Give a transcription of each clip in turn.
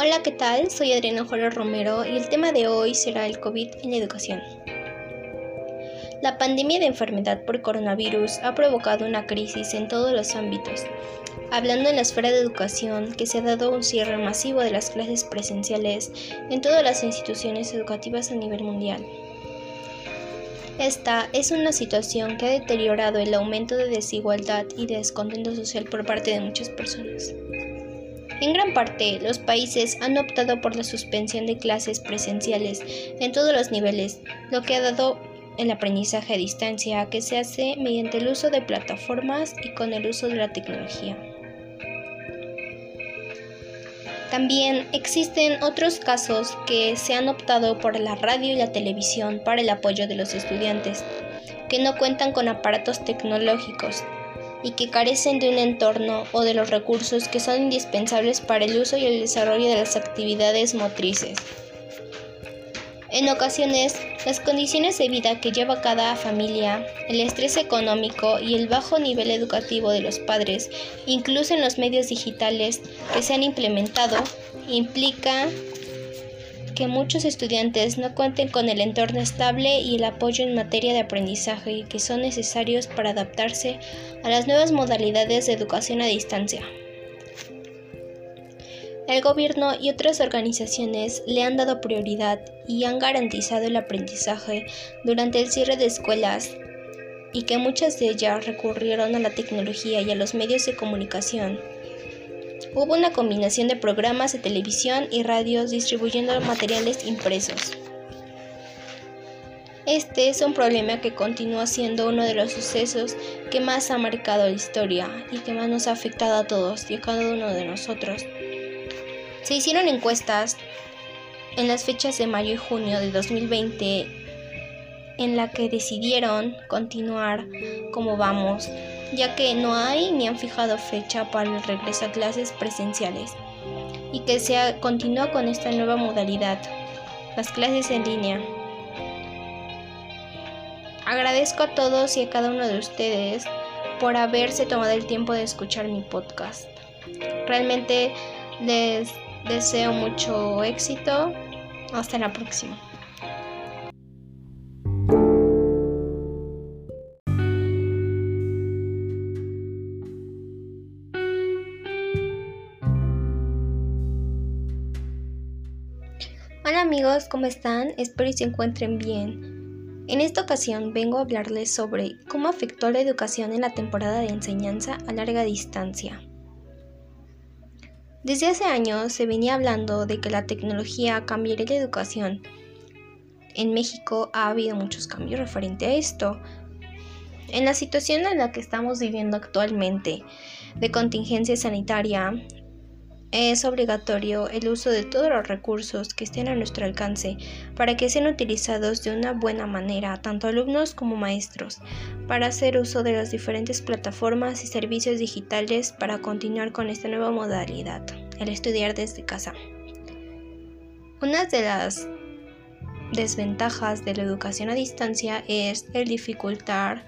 Hola, ¿qué tal? Soy Adriana Juárez Romero y el tema de hoy será el COVID en la educación. La pandemia de enfermedad por coronavirus ha provocado una crisis en todos los ámbitos, hablando en la esfera de educación que se ha dado un cierre masivo de las clases presenciales en todas las instituciones educativas a nivel mundial. Esta es una situación que ha deteriorado el aumento de desigualdad y de descontento social por parte de muchas personas. En gran parte, los países han optado por la suspensión de clases presenciales en todos los niveles, lo que ha dado el aprendizaje a distancia que se hace mediante el uso de plataformas y con el uso de la tecnología. También existen otros casos que se han optado por la radio y la televisión para el apoyo de los estudiantes, que no cuentan con aparatos tecnológicos y que carecen de un entorno o de los recursos que son indispensables para el uso y el desarrollo de las actividades motrices. En ocasiones, las condiciones de vida que lleva cada familia, el estrés económico y el bajo nivel educativo de los padres, incluso en los medios digitales que se han implementado, implica que muchos estudiantes no cuenten con el entorno estable y el apoyo en materia de aprendizaje que son necesarios para adaptarse a las nuevas modalidades de educación a distancia. El gobierno y otras organizaciones le han dado prioridad y han garantizado el aprendizaje durante el cierre de escuelas y que muchas de ellas recurrieron a la tecnología y a los medios de comunicación Hubo una combinación de programas de televisión y radios distribuyendo materiales impresos. Este es un problema que continúa siendo uno de los sucesos que más ha marcado la historia y que más nos ha afectado a todos y a cada uno de nosotros. Se hicieron encuestas en las fechas de mayo y junio de 2020 en la que decidieron continuar como vamos ya que no hay ni han fijado fecha para el regreso a clases presenciales y que se continúa con esta nueva modalidad, las clases en línea. Agradezco a todos y a cada uno de ustedes por haberse tomado el tiempo de escuchar mi podcast. Realmente les deseo mucho éxito. Hasta la próxima. Amigos, ¿cómo están? Espero que se encuentren bien. En esta ocasión vengo a hablarles sobre cómo afectó la educación en la temporada de enseñanza a larga distancia. Desde hace años se venía hablando de que la tecnología cambiaría la educación. En México ha habido muchos cambios referente a esto. En la situación en la que estamos viviendo actualmente de contingencia sanitaria, es obligatorio el uso de todos los recursos que estén a nuestro alcance para que sean utilizados de una buena manera, tanto alumnos como maestros, para hacer uso de las diferentes plataformas y servicios digitales para continuar con esta nueva modalidad, el estudiar desde casa. Una de las desventajas de la educación a distancia es el dificultar,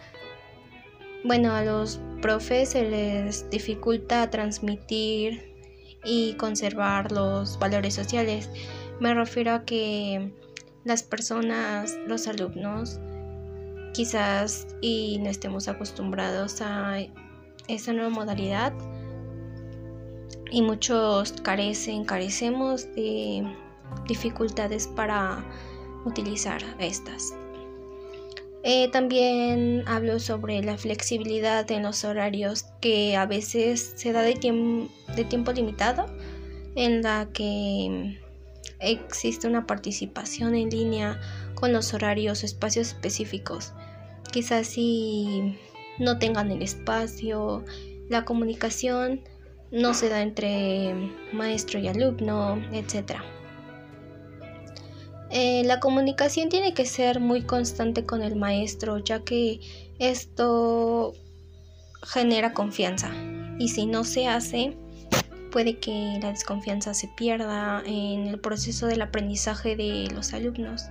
bueno, a los profes se les dificulta transmitir y conservar los valores sociales. Me refiero a que las personas, los alumnos, quizás y no estemos acostumbrados a esa nueva modalidad y muchos carecen, carecemos de dificultades para utilizar estas. Eh, también hablo sobre la flexibilidad en los horarios que a veces se da de, de tiempo limitado, en la que existe una participación en línea con los horarios o espacios específicos. Quizás si no tengan el espacio, la comunicación no se da entre maestro y alumno, etc. Eh, la comunicación tiene que ser muy constante con el maestro, ya que esto genera confianza. Y si no se hace, puede que la desconfianza se pierda en el proceso del aprendizaje de los alumnos.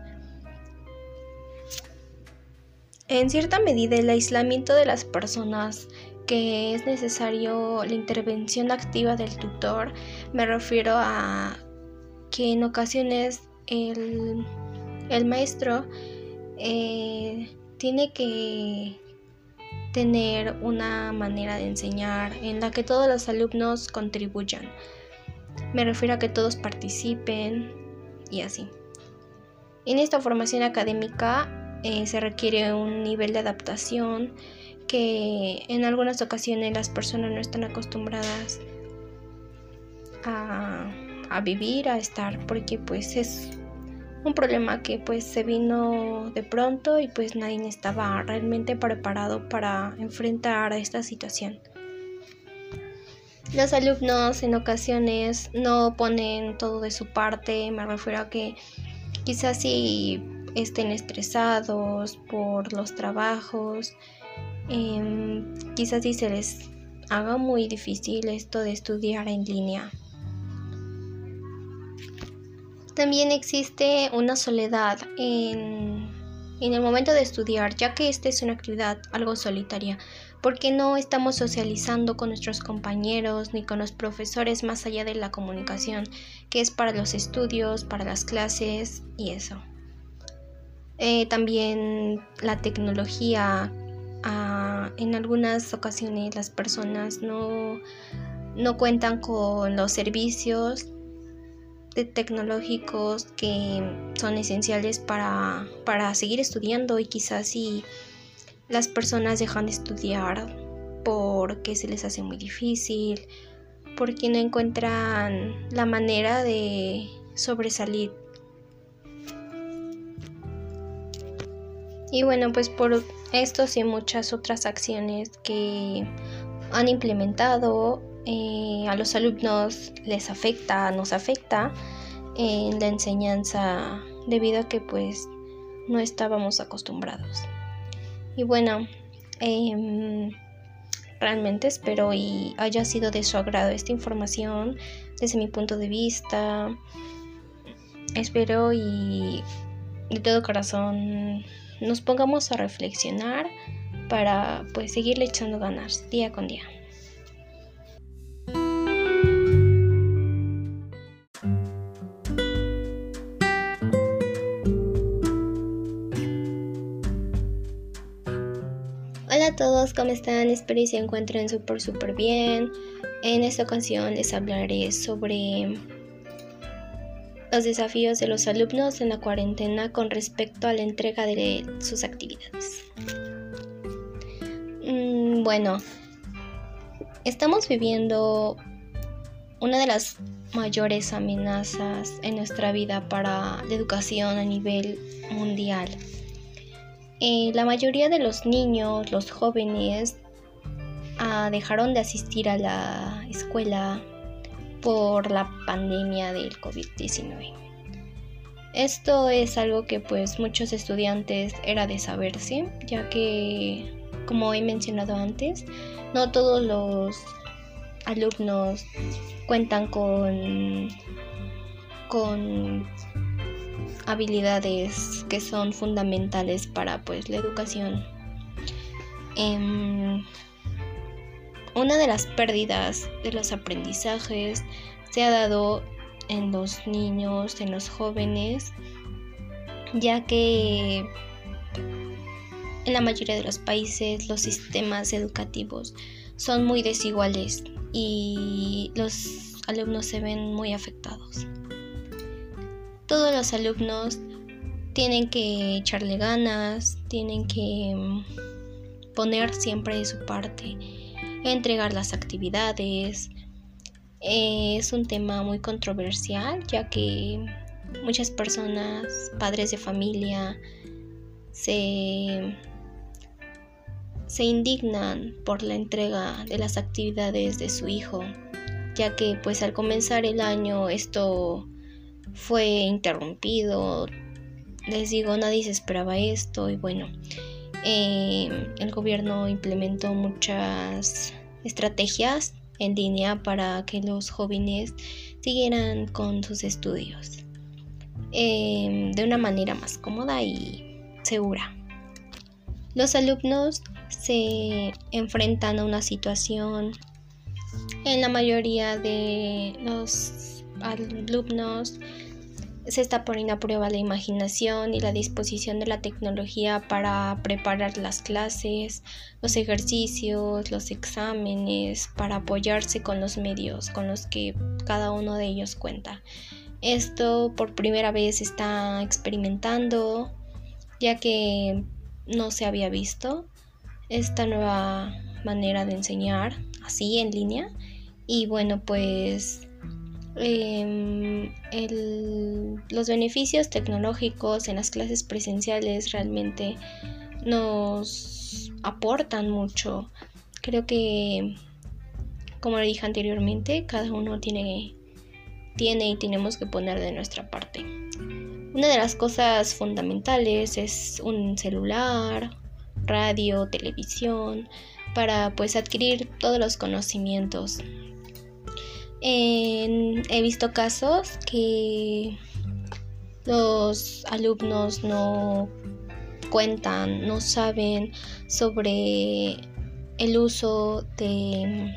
En cierta medida, el aislamiento de las personas que es necesario la intervención activa del tutor, me refiero a que en ocasiones el, maestro eh, tiene que tener una manera de enseñar en la que todos los alumnos contribuyan. Me refiero a que todos participen y así. En esta formación académica eh, se requiere un nivel de adaptación que en algunas ocasiones las personas no están acostumbradas a, a vivir, a estar, porque pues es un problema que pues se vino de pronto y pues nadie estaba realmente preparado para enfrentar a esta situación. Los alumnos en ocasiones no ponen todo de su parte, me refiero a que quizás si estén estresados por los trabajos, em, quizás si se les haga muy difícil esto de estudiar en línea. También existe una soledad en, el momento de estudiar, ya que esta es una actividad algo solitaria, porque no estamos socializando con nuestros compañeros ni con los profesores más allá de la comunicación, que es para los estudios, para las clases y eso. Eh, también la tecnología, ah, en algunas ocasiones las personas no, no cuentan con los servicios tecnológicos que son esenciales para, para seguir estudiando y quizás si las personas dejan de estudiar porque se les hace muy difícil, porque no encuentran la manera de sobresalir. Y bueno, pues por estos y muchas otras acciones que han implementado eh, a los alumnos les afecta, nos afecta en la enseñanza debido a que pues no estábamos acostumbrados. Y bueno, em, realmente espero y haya sido de su agrado esta información desde mi punto de vista. Espero y de todo corazón nos pongamos a reflexionar para pues seguirle echando ganas día con día. A todos, ¿cómo están? Espero que se encuentren súper súper bien. En esta ocasión les hablaré sobre los desafíos de los alumnos en la cuarentena con respecto a la entrega de sus actividades. Mm, bueno, estamos viviendo una de las mayores amenazas en nuestra vida para la educación a nivel mundial eh, la mayoría de los niños, los jóvenes, ah, dejaron de asistir a la escuela por la pandemia del COVID-19. Esto es algo que pues muchos estudiantes era de saberse, ya que como he mencionado antes, no todos los alumnos cuentan con con habilidades que son fundamentales para pues la educación. Em, una de las pérdidas de los aprendizajes se ha dado en los niños, en los jóvenes, ya que en la mayoría de los países los sistemas educativos son muy desiguales y los alumnos se ven muy afectados todos los alumnos tienen que echarle ganas, tienen que mm, poner siempre de su parte, entregar las actividades. Eh, es un tema muy controversial ya que muchas personas, padres de familia, se, se indignan por la entrega de las actividades de su hijo, ya que pues al comenzar el año esto fue interrumpido. Les digo, nadie se esperaba esto y bueno, eh, el gobierno implementó muchas estrategias en línea para que los jóvenes siguieran con sus estudios eh, de una manera más cómoda y segura. Los alumnos se enfrentan a una situación en la mayoría de los alumnos. Se está poniendo a prueba la imaginación y la disposición de la tecnología para preparar las clases, los ejercicios, los exámenes, para apoyarse con los medios con los que cada uno de ellos cuenta. Esto por primera vez está experimentando, ya que no se había visto esta nueva manera de enseñar así en línea. Y bueno, pues em, los beneficios tecnológicos en las clases presenciales realmente nos aportan mucho. Creo que, como lo dije anteriormente, cada uno tiene tiene y tenemos que poner de nuestra parte. Una de las cosas fundamentales es un celular, radio, televisión, para pues adquirir todos los conocimientos. He visto casos que los alumnos no cuentan, no saben sobre el uso de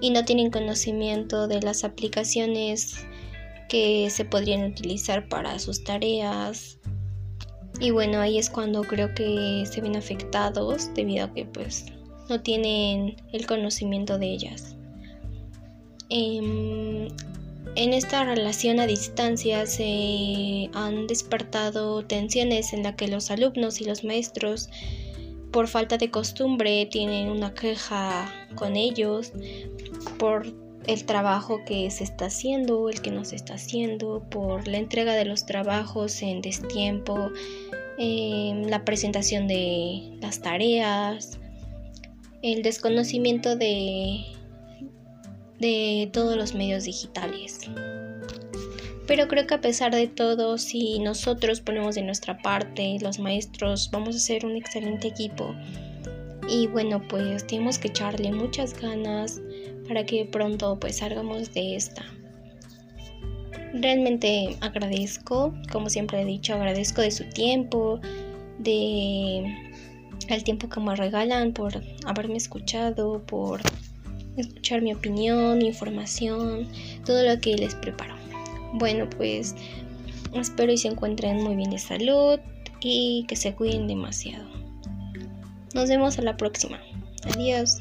y no tienen conocimiento de las aplicaciones que se podrían utilizar para sus tareas. Y bueno, ahí es cuando creo que se ven afectados debido a que pues no tienen el conocimiento de ellas. Em, en esta relación a distancia se han despertado tensiones en la que los alumnos y los maestros por falta de costumbre tienen una queja con ellos por el trabajo que se está haciendo, el que no se está haciendo, por la entrega de los trabajos en destiempo, em, la presentación de las tareas, el desconocimiento de, de todos los medios digitales. Pero creo que a pesar de todo, si nosotros ponemos de nuestra parte, los maestros, vamos a ser un excelente equipo. Y bueno, pues tenemos que echarle muchas ganas para que pronto pues salgamos de esta. Realmente agradezco, como siempre he dicho, agradezco de su tiempo, de el tiempo que me regalan por haberme escuchado, por escuchar mi opinión, mi información, todo lo que les preparo. Bueno, pues espero y se encuentren muy bien de salud y que se cuiden demasiado. Nos vemos a la próxima. Adiós.